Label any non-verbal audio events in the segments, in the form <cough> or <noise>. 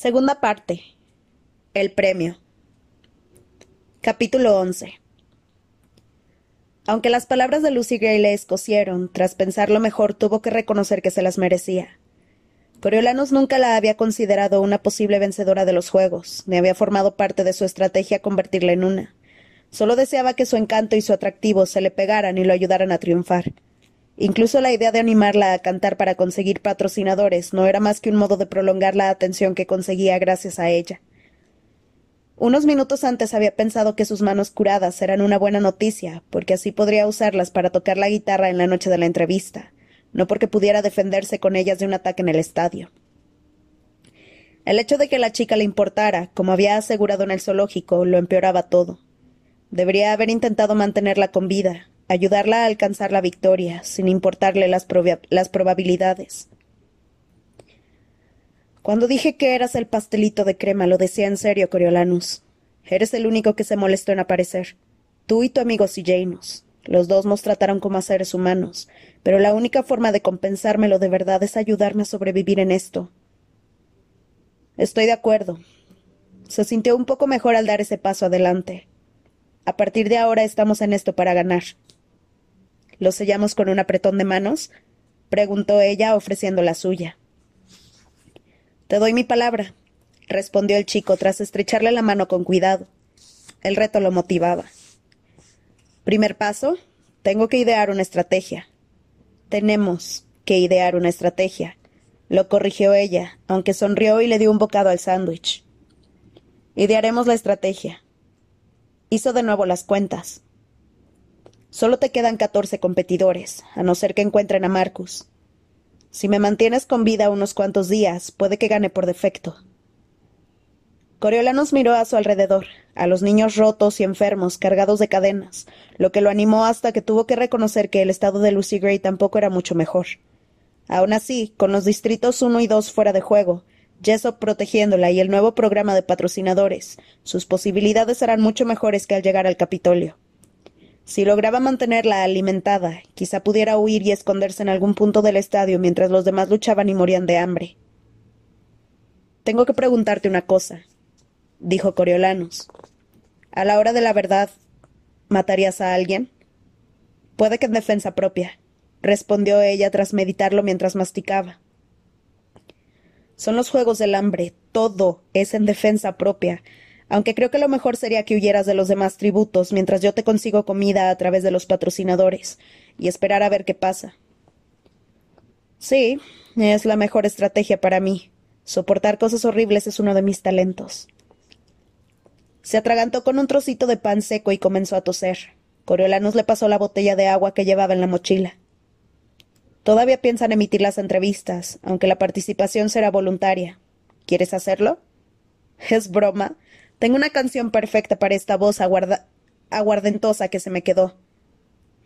Segunda parte. El premio. Capítulo 11. Aunque las palabras de Lucy Gray le escocieron, tras pensarlo mejor tuvo que reconocer que se las merecía. Coriolanus nunca la había considerado una posible vencedora de los juegos, ni había formado parte de su estrategia convertirla en una. Solo deseaba que su encanto y su atractivo se le pegaran y lo ayudaran a triunfar. Incluso la idea de animarla a cantar para conseguir patrocinadores no era más que un modo de prolongar la atención que conseguía gracias a ella. Unos minutos antes había pensado que sus manos curadas eran una buena noticia, porque así podría usarlas para tocar la guitarra en la noche de la entrevista, no porque pudiera defenderse con ellas de un ataque en el estadio. El hecho de que la chica le importara, como había asegurado en el zoológico, lo empeoraba todo. Debería haber intentado mantenerla con vida, ayudarla a alcanzar la victoria, sin importarle las, las probabilidades. Cuando dije que eras el pastelito de crema, lo decía en serio, Coriolanus. Eres el único que se molestó en aparecer. Tú y tu amigo Janus. Los dos nos trataron como a seres humanos, pero la única forma de compensármelo de verdad es ayudarme a sobrevivir en esto. Estoy de acuerdo. Se sintió un poco mejor al dar ese paso adelante. A partir de ahora estamos en esto para ganar. ¿Lo sellamos con un apretón de manos? preguntó ella, ofreciendo la suya. Te doy mi palabra, respondió el chico tras estrecharle la mano con cuidado. El reto lo motivaba. Primer paso, tengo que idear una estrategia. Tenemos que idear una estrategia, lo corrigió ella, aunque sonrió y le dio un bocado al sándwich. Idearemos la estrategia. Hizo de nuevo las cuentas. Solo te quedan catorce competidores, a no ser que encuentren a Marcus. Si me mantienes con vida unos cuantos días, puede que gane por defecto. Coriolanos miró a su alrededor, a los niños rotos y enfermos, cargados de cadenas, lo que lo animó hasta que tuvo que reconocer que el estado de Lucy Gray tampoco era mucho mejor. Aun así, con los distritos uno y dos fuera de juego, Jessop protegiéndola y el nuevo programa de patrocinadores, sus posibilidades eran mucho mejores que al llegar al Capitolio. Si lograba mantenerla alimentada, quizá pudiera huir y esconderse en algún punto del estadio mientras los demás luchaban y morían de hambre. Tengo que preguntarte una cosa, dijo Coriolanus. A la hora de la verdad, ¿matarías a alguien? Puede que en defensa propia, respondió ella tras meditarlo mientras masticaba. Son los juegos del hambre, todo es en defensa propia, aunque creo que lo mejor sería que huyeras de los demás tributos mientras yo te consigo comida a través de los patrocinadores y esperar a ver qué pasa. Sí, es la mejor estrategia para mí. Soportar cosas horribles es uno de mis talentos. Se atragantó con un trocito de pan seco y comenzó a toser. Coriolanus le pasó la botella de agua que llevaba en la mochila. Todavía piensan emitir las entrevistas, aunque la participación será voluntaria. ¿Quieres hacerlo? Es broma. Tengo una canción perfecta para esta voz aguardentosa que se me quedó.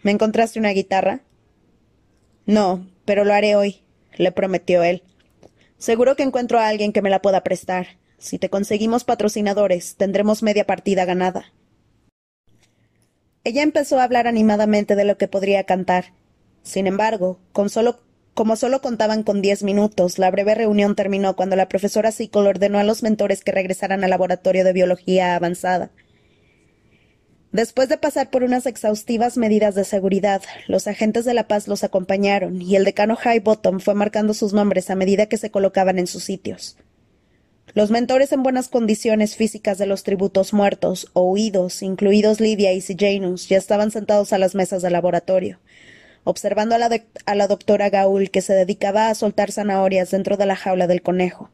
¿Me encontraste una guitarra? No, pero lo haré hoy, le prometió él. Seguro que encuentro a alguien que me la pueda prestar. Si te conseguimos patrocinadores, tendremos media partida ganada. Ella empezó a hablar animadamente de lo que podría cantar. Sin embargo, con solo como solo contaban con diez minutos, la breve reunión terminó cuando la profesora Sickle ordenó a los mentores que regresaran al laboratorio de biología avanzada. Después de pasar por unas exhaustivas medidas de seguridad, los agentes de la paz los acompañaron y el decano Highbottom fue marcando sus nombres a medida que se colocaban en sus sitios. Los mentores en buenas condiciones físicas de los tributos muertos o huidos, incluidos Livia y Sejanus, ya estaban sentados a las mesas del laboratorio, observando a la, doctora Gaul que se dedicaba a soltar zanahorias dentro de la jaula del conejo.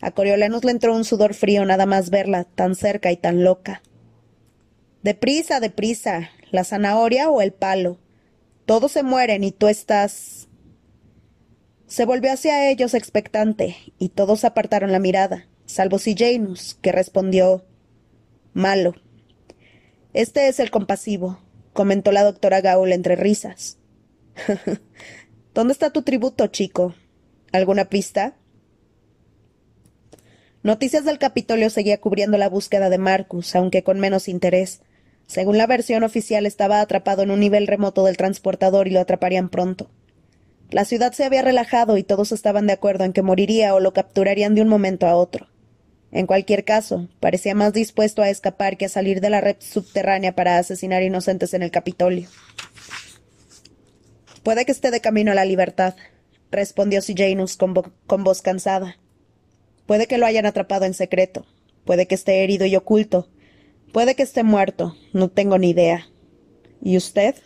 A Coriolanus le entró un sudor frío nada más verla, tan cerca y tan loca. Deprisa, deprisa. ¿La zanahoria o el palo? Todos se mueren y tú estás. Se volvió hacia ellos expectante, y todos apartaron la mirada, salvo Janus, que respondió Malo. Este es el compasivo, comentó la doctora Gaul entre risas. <laughs> ¿Dónde está tu tributo, chico? ¿Alguna pista? Noticias del Capitolio seguía cubriendo la búsqueda de Marcus, aunque con menos interés. Según la versión oficial, estaba atrapado en un nivel remoto del transportador y lo atraparían pronto. La ciudad se había relajado y todos estaban de acuerdo en que moriría o lo capturarían de un momento a otro. En cualquier caso, parecía más dispuesto a escapar que a salir de la red subterránea para asesinar inocentes en el Capitolio. Puede que esté de camino a la libertad, respondió Janus con, con voz cansada. Puede que lo hayan atrapado en secreto. Puede que esté herido y oculto. Puede que esté muerto. No tengo ni idea. ¿Y usted?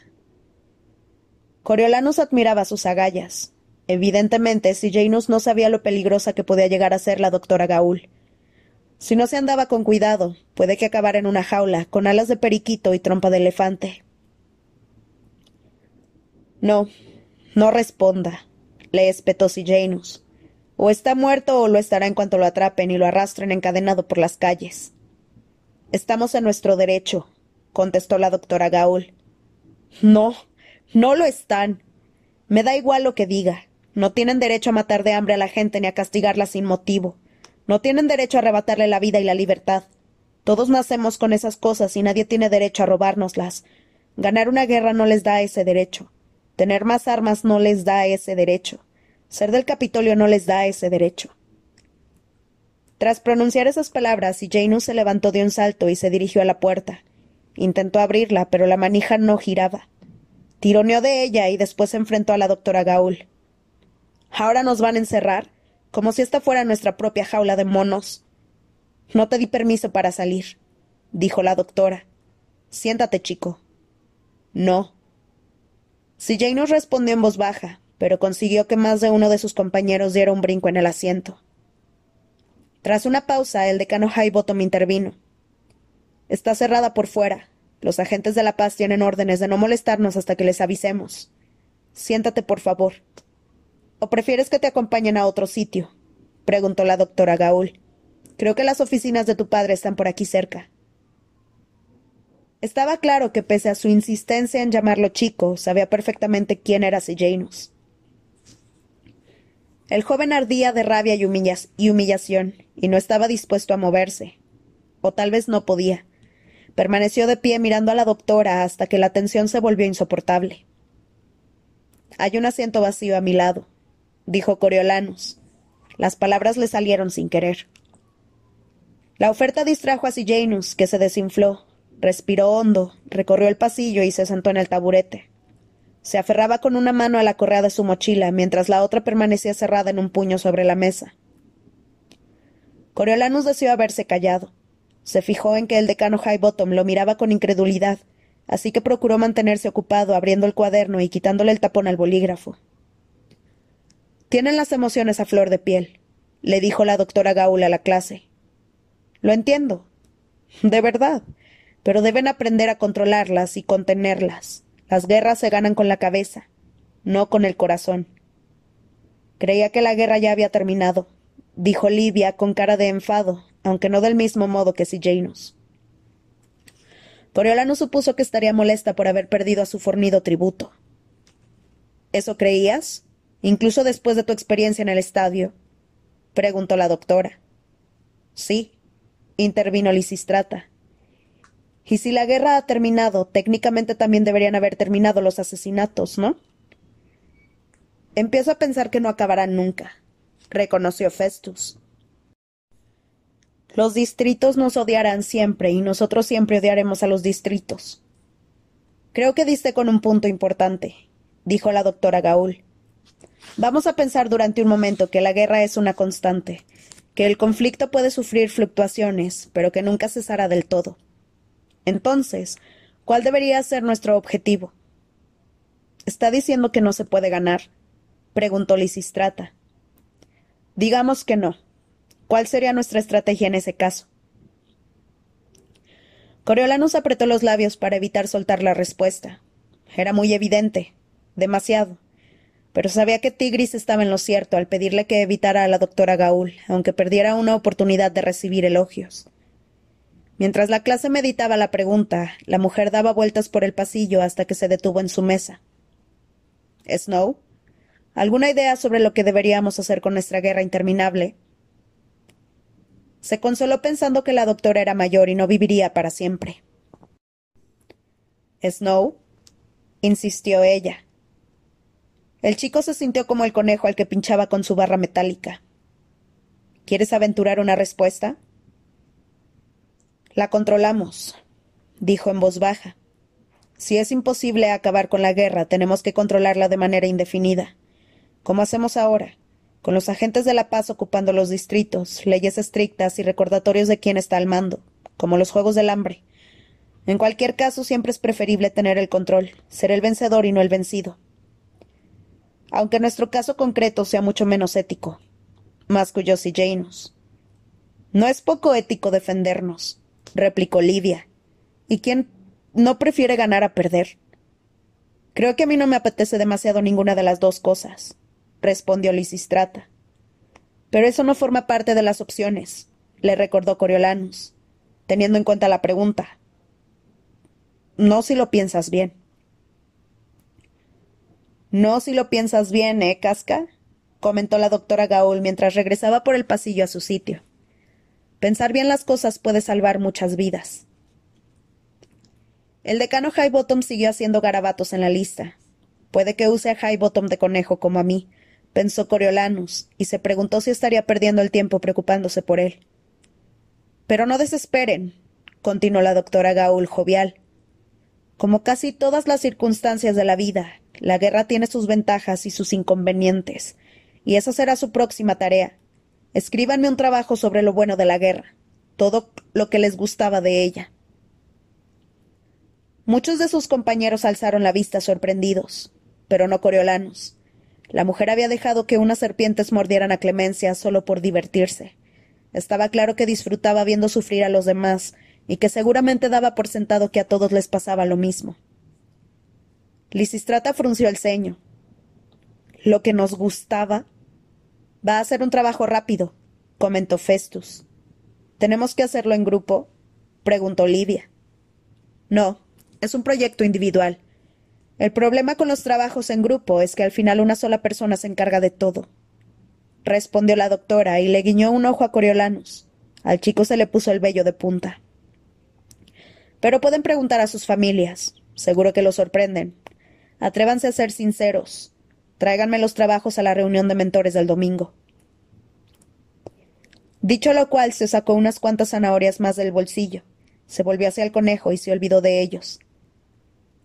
Coriolanus admiraba sus agallas. Evidentemente, Janus no sabía lo peligrosa que podía llegar a ser la doctora Gaul. Si no se andaba con cuidado, puede que acabara en una jaula, con alas de periquito y trompa de elefante. No, no responda, le espetó Janus. O está muerto o lo estará en cuanto lo atrapen y lo arrastren encadenado por las calles. Estamos en nuestro derecho, contestó la doctora Gaul. No, no lo están. Me da igual lo que diga. No tienen derecho a matar de hambre a la gente ni a castigarla sin motivo. No tienen derecho a arrebatarle la vida y la libertad. Todos nacemos con esas cosas y nadie tiene derecho a robárnoslas. Ganar una guerra no les da ese derecho. Tener más armas no les da ese derecho. Ser del Capitolio no les da ese derecho. Tras pronunciar esas palabras, Janus se levantó de un salto y se dirigió a la puerta. Intentó abrirla, pero la manija no giraba. Tironeó de ella y después se enfrentó a la doctora Gaul. ¿Ahora nos van a encerrar? como si esta fuera nuestra propia jaula de monos. No te di permiso para salir, dijo la doctora. Siéntate, chico. No. Nos respondió en voz baja, pero consiguió que más de uno de sus compañeros diera un brinco en el asiento. Tras una pausa, el decano Highbottom intervino. Está cerrada por fuera. Los agentes de la paz tienen órdenes de no molestarnos hasta que les avisemos. Siéntate, por favor. ¿O prefieres que te acompañen a otro sitio? preguntó la doctora Gaul. Creo que las oficinas de tu padre están por aquí cerca. Estaba claro que pese a su insistencia en llamarlo chico, sabía perfectamente quién era Sejanus. El joven ardía de rabia y, y humillación, y no estaba dispuesto a moverse. O tal vez no podía. Permaneció de pie mirando a la doctora hasta que la tensión se volvió insoportable. Hay un asiento vacío a mi lado, dijo Coriolanus. Las palabras le salieron sin querer. La oferta distrajo a Janus, que se desinfló, respiró hondo, recorrió el pasillo y se sentó en el taburete. Se aferraba con una mano a la correa de su mochila, mientras la otra permanecía cerrada en un puño sobre la mesa. Coriolanus deseó haberse callado. Se fijó en que el decano Highbottom lo miraba con incredulidad, así que procuró mantenerse ocupado abriendo el cuaderno y quitándole el tapón al bolígrafo. Tienen las emociones a flor de piel, le dijo la doctora Gaul a la clase. Lo entiendo. De verdad. Pero deben aprender a controlarlas y contenerlas. Las guerras se ganan con la cabeza, no con el corazón. Creía que la guerra ya había terminado, dijo Livia con cara de enfado, aunque no del mismo modo que Janus. Coriolano supuso que estaría molesta por haber perdido a su fornido tributo. ¿Eso creías? incluso después de tu experiencia en el estadio? preguntó la doctora. Sí, intervino Lisistrata. Y si la guerra ha terminado, técnicamente también deberían haber terminado los asesinatos, ¿no? Empiezo a pensar que no acabarán nunca, reconoció Festus. Los distritos nos odiarán siempre y nosotros siempre odiaremos a los distritos. Creo que diste con un punto importante, dijo la doctora Gaul. Vamos a pensar durante un momento que la guerra es una constante, que el conflicto puede sufrir fluctuaciones, pero que nunca cesará del todo. Entonces, ¿cuál debería ser nuestro objetivo? ¿Está diciendo que no se puede ganar? preguntó Lisistrata. Digamos que no. ¿Cuál sería nuestra estrategia en ese caso? Coriolanus apretó los labios para evitar soltar la respuesta. Era muy evidente, demasiado pero sabía que Tigris estaba en lo cierto al pedirle que evitara a la doctora Gaul, aunque perdiera una oportunidad de recibir elogios. Mientras la clase meditaba la pregunta, la mujer daba vueltas por el pasillo hasta que se detuvo en su mesa. Snow, ¿alguna idea sobre lo que deberíamos hacer con nuestra guerra interminable? Se consoló pensando que la doctora era mayor y no viviría para siempre. Snow, insistió ella. El chico se sintió como el conejo al que pinchaba con su barra metálica. ¿Quieres aventurar una respuesta? La controlamos, dijo en voz baja. Si es imposible acabar con la guerra, tenemos que controlarla de manera indefinida. Como hacemos ahora, con los agentes de la paz ocupando los distritos, leyes estrictas y recordatorios de quién está al mando, como los Juegos del Hambre. En cualquier caso, siempre es preferible tener el control, ser el vencedor y no el vencido. Aunque nuestro caso concreto sea mucho menos ético, masculló Janus. No es poco ético defendernos, replicó Lidia. ¿Y quién no prefiere ganar a perder? Creo que a mí no me apetece demasiado ninguna de las dos cosas, respondió Lisistrata. Pero eso no forma parte de las opciones, le recordó Coriolanus, teniendo en cuenta la pregunta. No si lo piensas bien. No si lo piensas bien, ¿eh, Casca? comentó la doctora Gaul mientras regresaba por el pasillo a su sitio. Pensar bien las cosas puede salvar muchas vidas. El decano Highbottom siguió haciendo garabatos en la lista. Puede que use a Highbottom de conejo como a mí, pensó Coriolanus, y se preguntó si estaría perdiendo el tiempo preocupándose por él. Pero no desesperen, continuó la doctora Gaul jovial. Como casi todas las circunstancias de la vida, la guerra tiene sus ventajas y sus inconvenientes, y esa será su próxima tarea. Escríbanme un trabajo sobre lo bueno de la guerra, todo lo que les gustaba de ella. Muchos de sus compañeros alzaron la vista sorprendidos, pero no Coriolanos. La mujer había dejado que unas serpientes mordieran a Clemencia solo por divertirse. Estaba claro que disfrutaba viendo sufrir a los demás, y que seguramente daba por sentado que a todos les pasaba lo mismo. Lisistrata frunció el ceño. Lo que nos gustaba. Va a ser un trabajo rápido, comentó Festus. ¿Tenemos que hacerlo en grupo? preguntó Livia. No, es un proyecto individual. El problema con los trabajos en grupo es que al final una sola persona se encarga de todo. Respondió la doctora y le guiñó un ojo a Coriolanus. Al chico se le puso el vello de punta. Pero pueden preguntar a sus familias. Seguro que los sorprenden. Atrévanse a ser sinceros. Tráiganme los trabajos a la reunión de mentores del domingo. Dicho lo cual, se sacó unas cuantas zanahorias más del bolsillo. Se volvió hacia el conejo y se olvidó de ellos.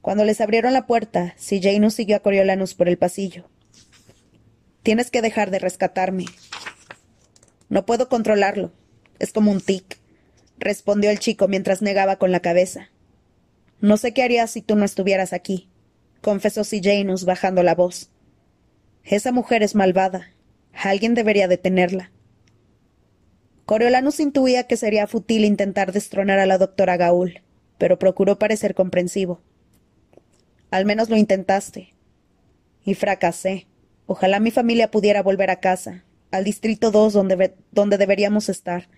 Cuando les abrieron la puerta, Janus siguió a Coriolanus por el pasillo. Tienes que dejar de rescatarme. No puedo controlarlo. Es como un tic respondió el chico mientras negaba con la cabeza. No sé qué harías si tú no estuvieras aquí, confesó Janus bajando la voz. Esa mujer es malvada. Alguien debería detenerla. Coriolanus intuía que sería fútil intentar destronar a la doctora Gaul, pero procuró parecer comprensivo. Al menos lo intentaste. Y fracasé. Ojalá mi familia pudiera volver a casa, al Distrito 2 donde, donde deberíamos estar,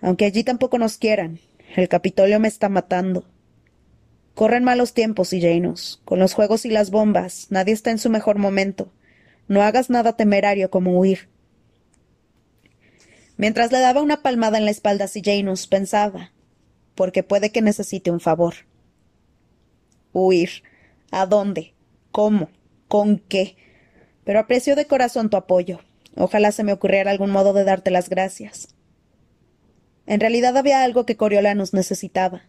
aunque allí tampoco nos quieran. El Capitolio me está matando. Corren malos tiempos, Janus. Con los juegos y las bombas, nadie está en su mejor momento. No hagas nada temerario como huir. Mientras le daba una palmada en la espalda a Janus, pensaba, porque puede que necesite un favor. Huir. ¿A dónde? ¿Cómo? ¿Con qué? Pero aprecio de corazón tu apoyo. Ojalá se me ocurriera algún modo de darte las gracias. En realidad había algo que Coriolanus necesitaba.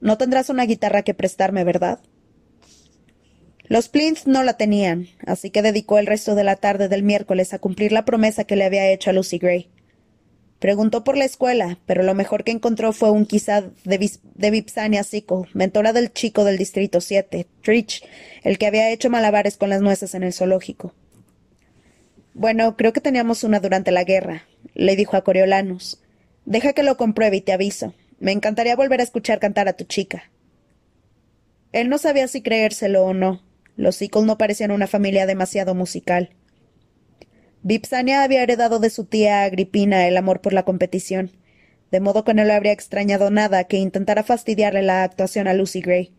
No tendrás una guitarra que prestarme, ¿verdad? Los Plinth no la tenían, así que dedicó el resto de la tarde del miércoles a cumplir la promesa que le había hecho a Lucy Gray. Preguntó por la escuela, pero lo mejor que encontró fue un quizá de, Vipsania Sickle, mentora del chico del Distrito 7, Trich, el que había hecho malabares con las nueces en el zoológico. Bueno, creo que teníamos una durante la guerra, le dijo a Coriolanus. Deja que lo compruebe y te aviso. Me encantaría volver a escuchar cantar a tu chica. Él no sabía si creérselo o no. Los Sickle no parecían una familia demasiado musical. Vipsania había heredado de su tía Agripina el amor por la competición, de modo que no le habría extrañado nada que intentara fastidiarle la actuación a Lucy Gray.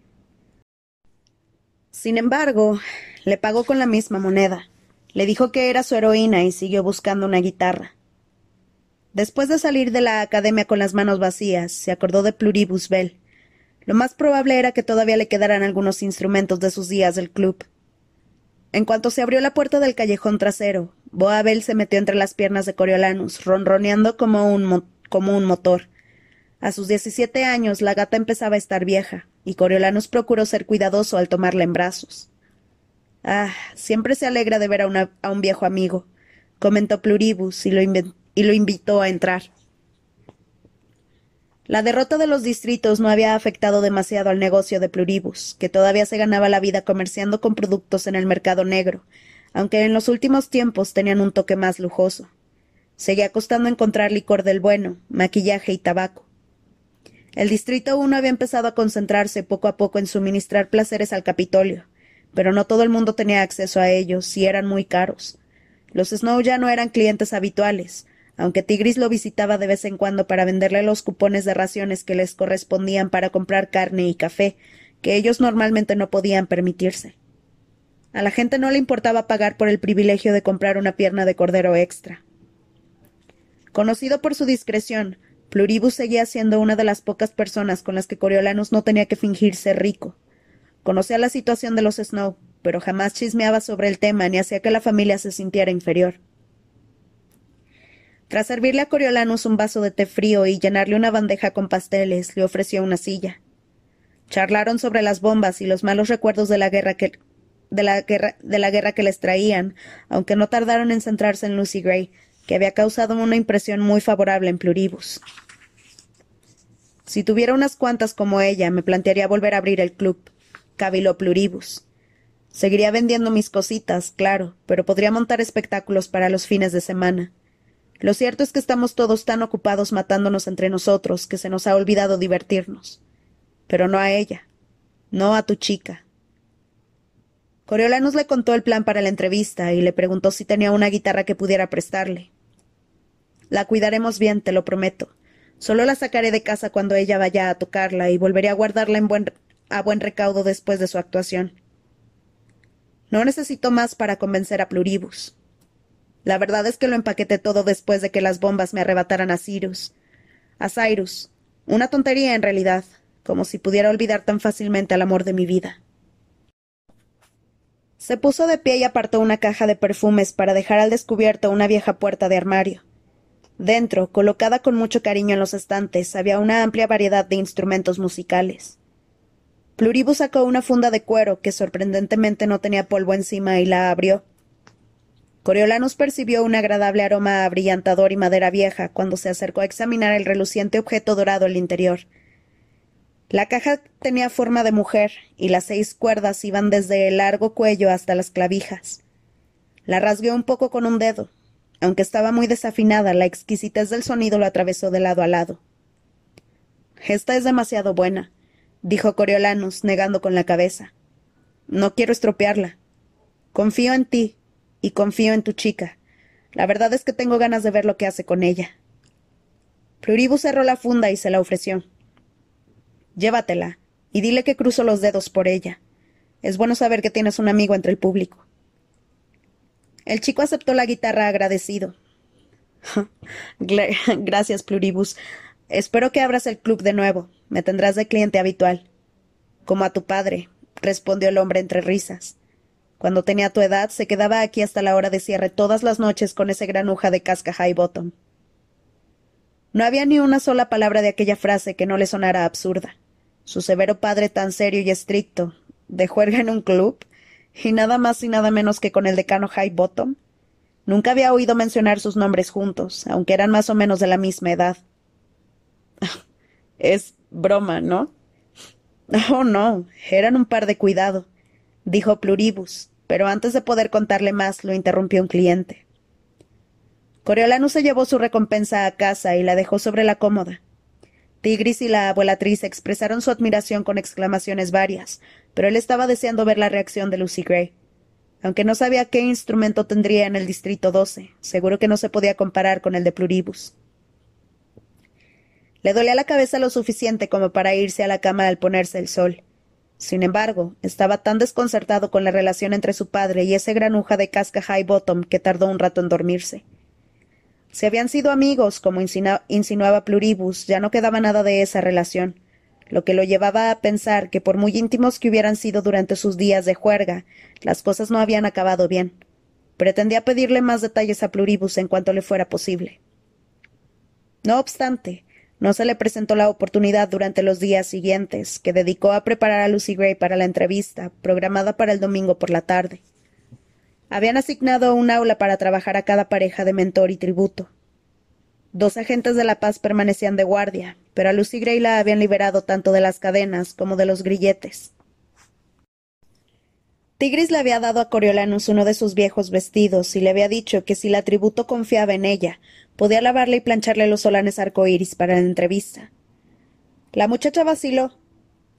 Sin embargo, le pagó con la misma moneda. Le dijo que era su heroína y siguió buscando una guitarra. Después de salir de la academia con las manos vacías, se acordó de Pluribus Bell. Lo más probable era que todavía le quedaran algunos instrumentos de sus días del club. En cuanto se abrió la puerta del callejón trasero, Boabel se metió entre las piernas de Coriolanus, ronroneando como un, como un motor. A sus diecisiete años la gata empezaba a estar vieja, y Coriolanus procuró ser cuidadoso al tomarla en brazos. Ah, siempre se alegra de ver a, a un viejo amigo, comentó Pluribus y lo, y lo invitó a entrar. La derrota de los distritos no había afectado demasiado al negocio de Pluribus, que todavía se ganaba la vida comerciando con productos en el mercado negro, aunque en los últimos tiempos tenían un toque más lujoso. Seguía costando encontrar licor del bueno, maquillaje y tabaco. El Distrito 1 había empezado a concentrarse poco a poco en suministrar placeres al Capitolio, pero no todo el mundo tenía acceso a ellos y eran muy caros. Los Snow ya no eran clientes habituales, aunque Tigris lo visitaba de vez en cuando para venderle los cupones de raciones que les correspondían para comprar carne y café, que ellos normalmente no podían permitirse. A la gente no le importaba pagar por el privilegio de comprar una pierna de cordero extra. Conocido por su discreción, Pluribus seguía siendo una de las pocas personas con las que Coriolanus no tenía que fingir ser rico. Conocía la situación de los Snow, pero jamás chismeaba sobre el tema ni hacía que la familia se sintiera inferior. Tras servirle a Coriolanus un vaso de té frío y llenarle una bandeja con pasteles, le ofreció una silla. Charlaron sobre las bombas y los malos recuerdos de la guerra que de la guerra, de la guerra que les traían, aunque no tardaron en centrarse en Lucy Gray, que había causado una impresión muy favorable en Pluribus. Si tuviera unas cuantas como ella, me plantearía volver a abrir el club, caviló Pluribus. Seguiría vendiendo mis cositas, claro, pero podría montar espectáculos para los fines de semana. Lo cierto es que estamos todos tan ocupados matándonos entre nosotros que se nos ha olvidado divertirnos. Pero no a ella, no a tu chica. Coriolanus le contó el plan para la entrevista y le preguntó si tenía una guitarra que pudiera prestarle. La cuidaremos bien, te lo prometo. Solo la sacaré de casa cuando ella vaya a tocarla y volveré a guardarla a buen recaudo después de su actuación. No necesito más para convencer a Pluribus. La verdad es que lo empaqueté todo después de que las bombas me arrebataran a Cyrus. A Cyrus. Una tontería en realidad, como si pudiera olvidar tan fácilmente al amor de mi vida. Se puso de pie y apartó una caja de perfumes para dejar al descubierto una vieja puerta de armario. Dentro, colocada con mucho cariño en los estantes, había una amplia variedad de instrumentos musicales. Pluribus sacó una funda de cuero que sorprendentemente no tenía polvo encima y la abrió. Coriolanus percibió un agradable aroma a brillantador y madera vieja cuando se acercó a examinar el reluciente objeto dorado el interior. La caja tenía forma de mujer, y las seis cuerdas iban desde el largo cuello hasta las clavijas. La rasgueó un poco con un dedo. Aunque estaba muy desafinada, la exquisitez del sonido lo atravesó de lado a lado. Esta es demasiado buena, dijo Coriolanus, negando con la cabeza. No quiero estropearla. Confío en ti, y confío en tu chica. La verdad es que tengo ganas de ver lo que hace con ella. Pluribus cerró la funda y se la ofreció. Llévatela, y dile que cruzo los dedos por ella. Es bueno saber que tienes un amigo entre el público. El chico aceptó la guitarra agradecido. <laughs> <laughs> Gracias, Pluribus. Espero que abras el club de nuevo. Me tendrás de cliente habitual. Como a tu padre, respondió el hombre entre risas. Cuando tenía tu edad, se quedaba aquí hasta la hora de cierre todas las noches con ese granuja de casca high bottom. No había ni una sola palabra de aquella frase que no le sonara absurda. Su severo padre tan serio y estricto, de juerga en un club, y nada más y nada menos que con el decano High Bottom. Nunca había oído mencionar sus nombres juntos, aunque eran más o menos de la misma edad. <laughs> es broma, ¿no? <laughs> Oh, no, eran un par de cuidado, dijo Pluribus, pero antes de poder contarle más lo interrumpió un cliente. Coriolanus se llevó su recompensa a casa y la dejó sobre la cómoda. Tigris y la abuelatriz expresaron su admiración con exclamaciones varias, pero él estaba deseando ver la reacción de Lucy Gray. Aunque no sabía qué instrumento tendría en el Distrito 12, seguro que no se podía comparar con el de Pluribus. Le dolía la cabeza lo suficiente como para irse a la cama al ponerse el sol. Sin embargo, estaba tan desconcertado con la relación entre su padre y ese granuja de casca high bottom que tardó un rato en dormirse. Si habían sido amigos, como insinuaba Pluribus, ya no quedaba nada de esa relación, lo que lo llevaba a pensar que por muy íntimos que hubieran sido durante sus días de juerga, las cosas no habían acabado bien. Pretendía pedirle más detalles a Pluribus en cuanto le fuera posible. No obstante, No se le presentó la oportunidad durante los días siguientes, que dedicó a preparar a Lucy Gray para la entrevista, programada para el domingo por la tarde. Habían asignado un aula para trabajar a cada pareja de mentor y tributo. Dos agentes de la paz permanecían de guardia, pero a Lucy Gray la habían liberado tanto de las cadenas como de los grilletes. Tigris le había dado a Coriolanus uno de sus viejos vestidos y le había dicho que si la tributo confiaba en ella, podía lavarle y plancharle los solanes arcoíris para la entrevista. La muchacha vaciló,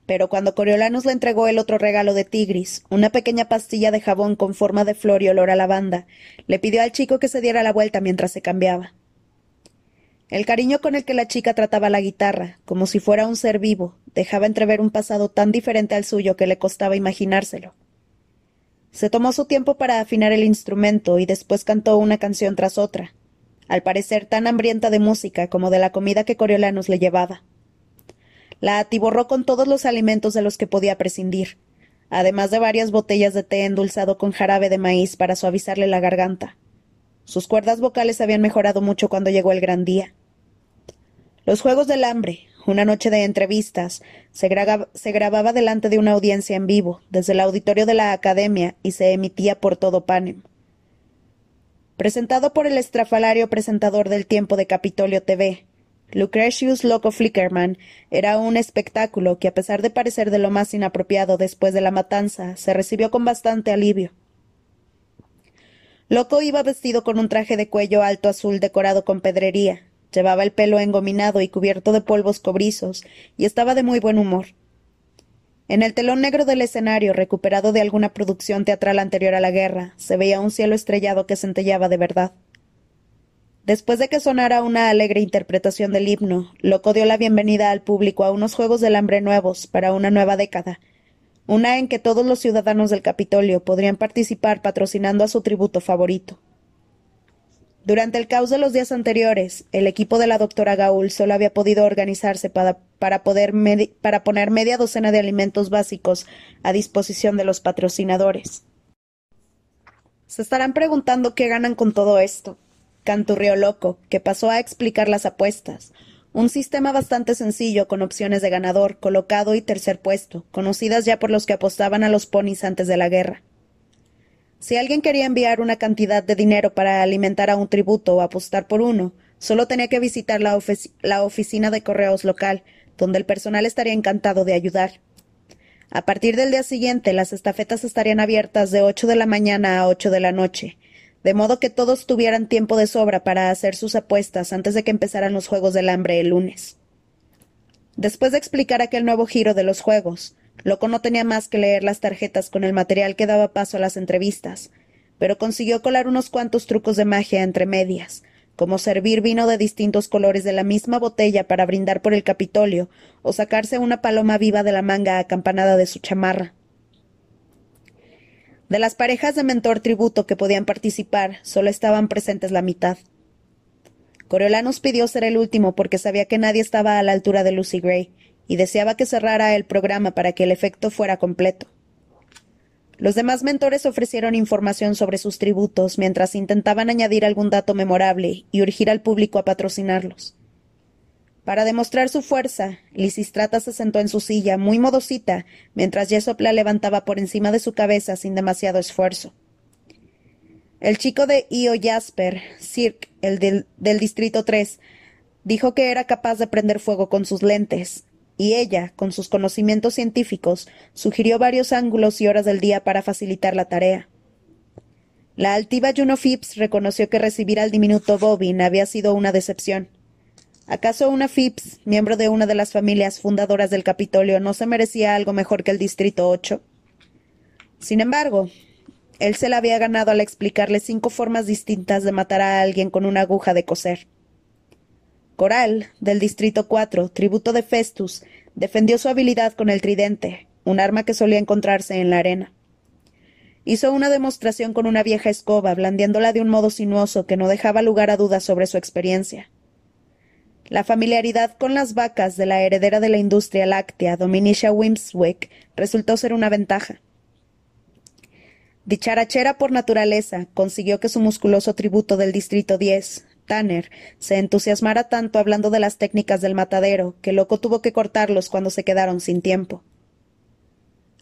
pero cuando Coriolanus le entregó el otro regalo de Tigris, una pequeña pastilla de jabón con forma de flor y olor a lavanda, le pidió al chico que se diera la vuelta mientras se cambiaba. El cariño con el que la chica trataba la guitarra, como si fuera un ser vivo, dejaba entrever un pasado tan diferente al suyo que le costaba imaginárselo. Se tomó su tiempo para afinar el instrumento y después cantó una canción tras otra, al parecer tan hambrienta de música como de la comida que Coriolanus le llevaba. La atiborró con todos los alimentos de los que podía prescindir, además de varias botellas de té endulzado con jarabe de maíz para suavizarle la garganta. Sus cuerdas vocales habían mejorado mucho cuando llegó el gran día. Los Juegos del Hambre, una noche de entrevistas, se, grababa delante de una audiencia en vivo, desde el auditorio de la Academia, y se emitía por todo Panem. Presentado por el estrafalario presentador del tiempo de Capitolio TV, Lucretius Loco Flickerman era un espectáculo que, a pesar de parecer de lo más inapropiado después de la matanza, se recibió con bastante alivio. Loco iba vestido con un traje de cuello alto azul decorado con pedrería, Llevaba el pelo engominado y cubierto de polvos cobrizos, y estaba de muy buen humor. En el telón negro del escenario, recuperado de alguna producción teatral anterior a la guerra, se veía un cielo estrellado que centellaba de verdad. Después de que sonara una alegre interpretación del himno, Loco dio la bienvenida al público a unos Juegos del Hambre nuevos para una nueva década, una en que todos los ciudadanos del Capitolio podrían participar patrocinando a su tributo favorito. Durante el caos de los días anteriores, el equipo de la doctora Gaul solo había podido organizarse para, poder para poner media docena de alimentos básicos a disposición de los patrocinadores. Se estarán preguntando qué ganan con todo esto. Canturrió loco, que pasó a explicar las apuestas. Un sistema bastante sencillo con opciones de ganador, colocado y tercer puesto, conocidas ya por los que apostaban a los ponis antes de la guerra. Si alguien quería enviar una cantidad de dinero para alimentar a un tributo o apostar por uno, solo tenía que visitar la, oficina de correos local, donde el personal estaría encantado de ayudar. A partir del día siguiente, las estafetas estarían abiertas de ocho de la mañana a ocho de la noche, de modo que todos tuvieran tiempo de sobra para hacer sus apuestas antes de que empezaran los Juegos del Hambre el lunes. Después de explicar aquel nuevo giro de los Juegos, Loco no tenía más que leer las tarjetas con el material que daba paso a las entrevistas, pero consiguió colar unos cuantos trucos de magia entre medias, como servir vino de distintos colores de la misma botella para brindar por el Capitolio, o sacarse una paloma viva de la manga acampanada de su chamarra. De las parejas de mentor tributo que podían participar, solo estaban presentes la mitad. Coriolanus pidió ser el último porque sabía que nadie estaba a la altura de Lucy Gray, y deseaba que cerrara el programa para que el efecto fuera completo. Los demás mentores ofrecieron información sobre sus tributos mientras intentaban añadir algún dato memorable y urgir al público a patrocinarlos. Para demostrar su fuerza, Lisistrata se sentó en su silla, muy modosita, mientras Jessop la levantaba por encima de su cabeza sin demasiado esfuerzo. El chico de Io Jasper, Cirque, el del, Distrito 3, dijo que era capaz de prender fuego con sus lentes, y ella, con sus conocimientos científicos, sugirió varios ángulos y horas del día para facilitar la tarea. La altiva Juno Phipps reconoció que recibir al diminuto Bobbin había sido una decepción. ¿Acaso una Phipps, miembro de una de las familias fundadoras del Capitolio, no se merecía algo mejor que el Distrito 8? Sin embargo, él se la había ganado al explicarle cinco formas distintas de matar a alguien con una aguja de coser. Coral, del Distrito 4, tributo de Festus, defendió su habilidad con el tridente, un arma que solía encontrarse en la arena. Hizo una demostración con una vieja escoba, blandiéndola de un modo sinuoso que no dejaba lugar a dudas sobre su experiencia. La familiaridad con las vacas de la heredera de la industria láctea, Dominisha Wimswick, resultó ser una ventaja. Dicharachera por naturaleza, consiguió que su musculoso tributo del Distrito 10, Tanner se entusiasmara tanto hablando de las técnicas del matadero que Loco tuvo que cortarlos cuando se quedaron sin tiempo.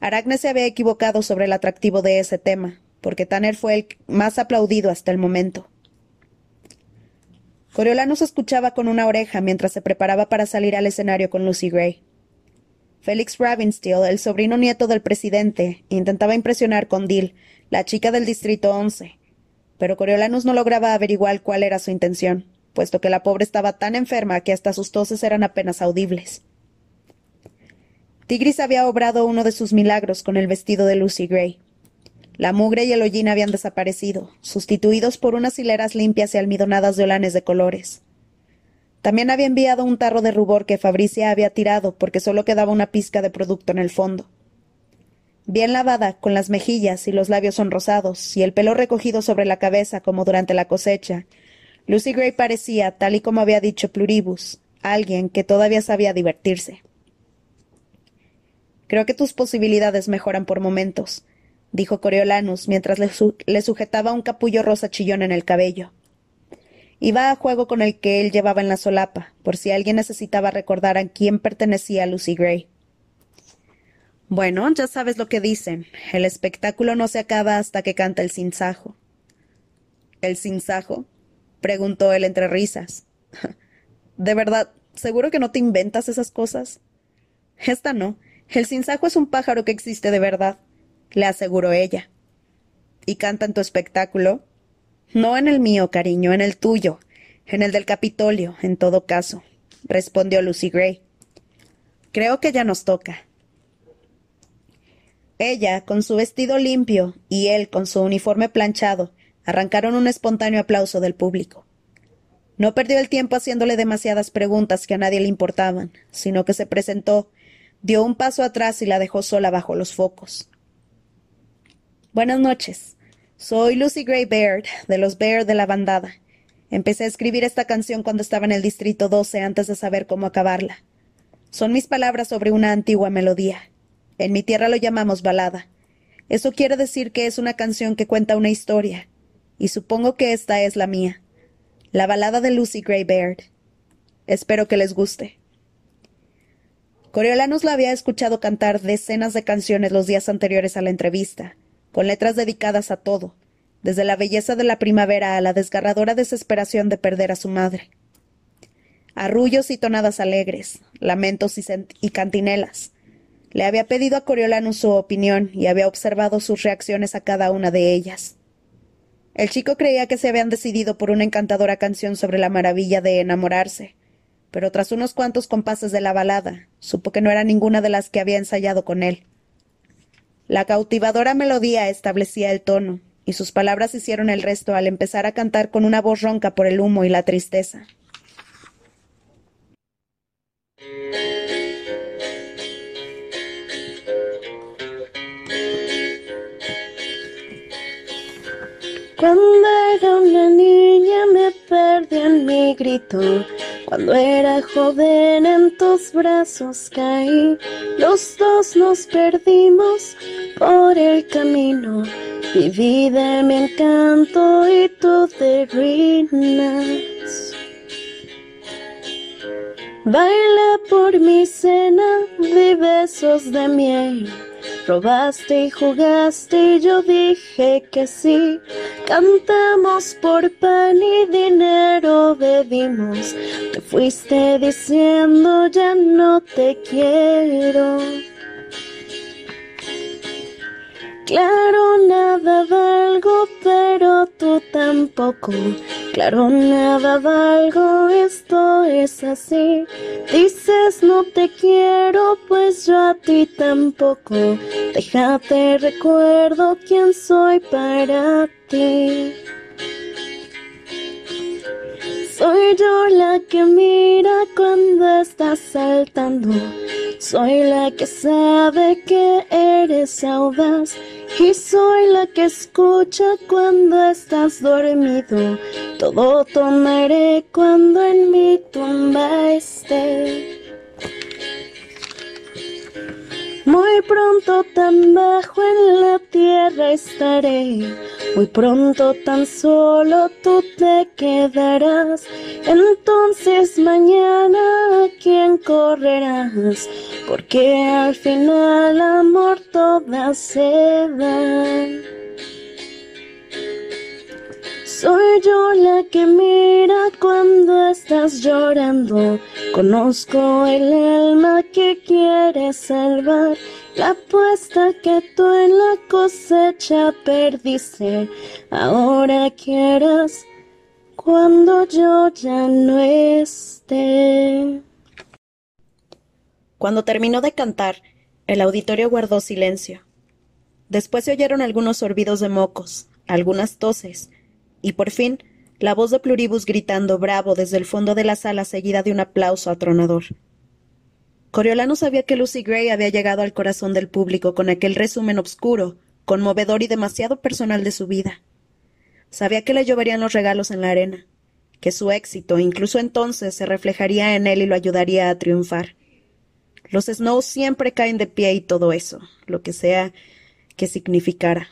Aracne se había equivocado sobre el atractivo de ese tema, porque Tanner fue el más aplaudido hasta el momento. Coriolanus escuchaba con una oreja mientras se preparaba para salir al escenario con Lucy Gray. Félix Ravensteel, el sobrino nieto del presidente, intentaba impresionar con Dill, la chica del Distrito 11, pero Coriolanus no lograba averiguar cuál era su intención, puesto que la pobre estaba tan enferma que hasta sus toses eran apenas audibles. Tigris había obrado uno de sus milagros con el vestido de Lucy Gray. La mugre y el hollín habían desaparecido, sustituidos por unas hileras limpias y almidonadas de olanes de colores. También había enviado un tarro de rubor que Fabricia había tirado porque solo quedaba una pizca de producto en el fondo. Bien lavada, con las mejillas y los labios sonrosados y el pelo recogido sobre la cabeza como durante la cosecha, Lucy Gray parecía, tal y como había dicho Pluribus, alguien que todavía sabía divertirse. Creo que tus posibilidades mejoran por momentos, dijo Coriolanus mientras le, sujetaba un capullo rosa chillón en el cabello. Iba a juego con el que él llevaba en la solapa, por si alguien necesitaba recordar a quién pertenecía Lucy Gray. Bueno, ya sabes lo que dicen. El espectáculo no se acaba hasta que canta el sinsajo. ¿El sinsajo? preguntó él entre risas. <laughs> ¿De verdad? ¿Seguro que no te inventas esas cosas? Esta no. El sinsajo es un pájaro que existe de verdad, le aseguró ella. ¿Y canta en tu espectáculo? No en el mío, cariño, en el tuyo, en el del Capitolio, en todo caso, respondió Lucy Gray. Creo que ya nos toca. Ella, con su vestido limpio, y él, con su uniforme planchado, arrancaron un espontáneo aplauso del público. No perdió el tiempo haciéndole demasiadas preguntas que a nadie le importaban, sino que se presentó dio un paso atrás y la dejó sola bajo los focos. Buenas noches. Soy Lucy Gray Baird, de los Baird de la bandada. Empecé a escribir esta canción cuando estaba en el Distrito 12 antes de saber cómo acabarla. Son mis palabras sobre una antigua melodía. En mi tierra lo llamamos balada. Eso quiere decir que es una canción que cuenta una historia, y supongo que esta es la mía. La balada de Lucy Gray Baird. Espero que les guste. Coriolanus la había escuchado cantar decenas de canciones los días anteriores a la entrevista, con letras dedicadas a todo, desde la belleza de la primavera a la desgarradora desesperación de perder a su madre. Arrullos y tonadas alegres, lamentos y cantinelas. Le había pedido a Coriolanus su opinión y había observado sus reacciones a cada una de ellas. El chico creía que se habían decidido por una encantadora canción sobre la maravilla de enamorarse, pero tras unos cuantos compases de la balada, supo que no era ninguna de las que había ensayado con él. La cautivadora melodía establecía el tono, y sus palabras hicieron el resto al empezar a cantar con una voz ronca por el humo y la tristeza. Cuando era una niña me perdí en mi grito cuando era joven en tus brazos caí, los dos nos perdimos por el camino. Viví de mi encanto y tú de ruinas. Baila por mi cena, di besos de miel Robaste y jugaste y yo dije que sí. Cantamos por pan y dinero bebimos. Te fuiste diciendo ya no te quiero. Claro, nada valgo, pero tú tampoco. Claro, nada valgo, esto es así. Dices no te quiero, pues yo a ti tampoco. Déjate recuerdo quién soy para ti. Soy yo la que mira cuando estás saltando. Soy la que sabe que eres audaz. Y soy la que escucha cuando estás dormido. Todo tomaré cuando en mi tumba esté. Muy pronto tan bajo en la tierra estaré, muy pronto tan solo tú te quedarás. Entonces mañana a quién correrás, porque al final amor todas se dan. Soy yo la que mira cuando estás llorando. Conozco el alma que quiere salvar. La apuesta que tú en la cosecha perdiste. Ahora quieras cuando yo ya no esté. Cuando terminó de cantar, el auditorio guardó silencio. Después se oyeron algunos sorbidos de mocos, algunas toses, y por fin la voz de Pluribus gritando bravo desde el fondo de la sala seguida de un aplauso atronador. Coriolano sabía que Lucy Gray había llegado al corazón del público con aquel resumen obscuro, conmovedor y demasiado personal de su vida. Sabía que le lloverían los regalos en la arena, que su éxito, incluso entonces, se reflejaría en él y lo ayudaría a triunfar. Los Snow siempre caen de pie y todo eso, lo que sea que significara.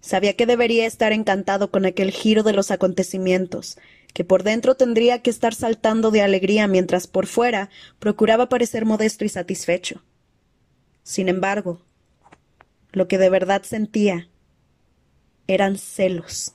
Sabía que debería estar encantado con aquel giro de los acontecimientos, que por dentro tendría que estar saltando de alegría mientras por fuera procuraba parecer modesto y satisfecho. Sin embargo, lo que de verdad sentía eran celos.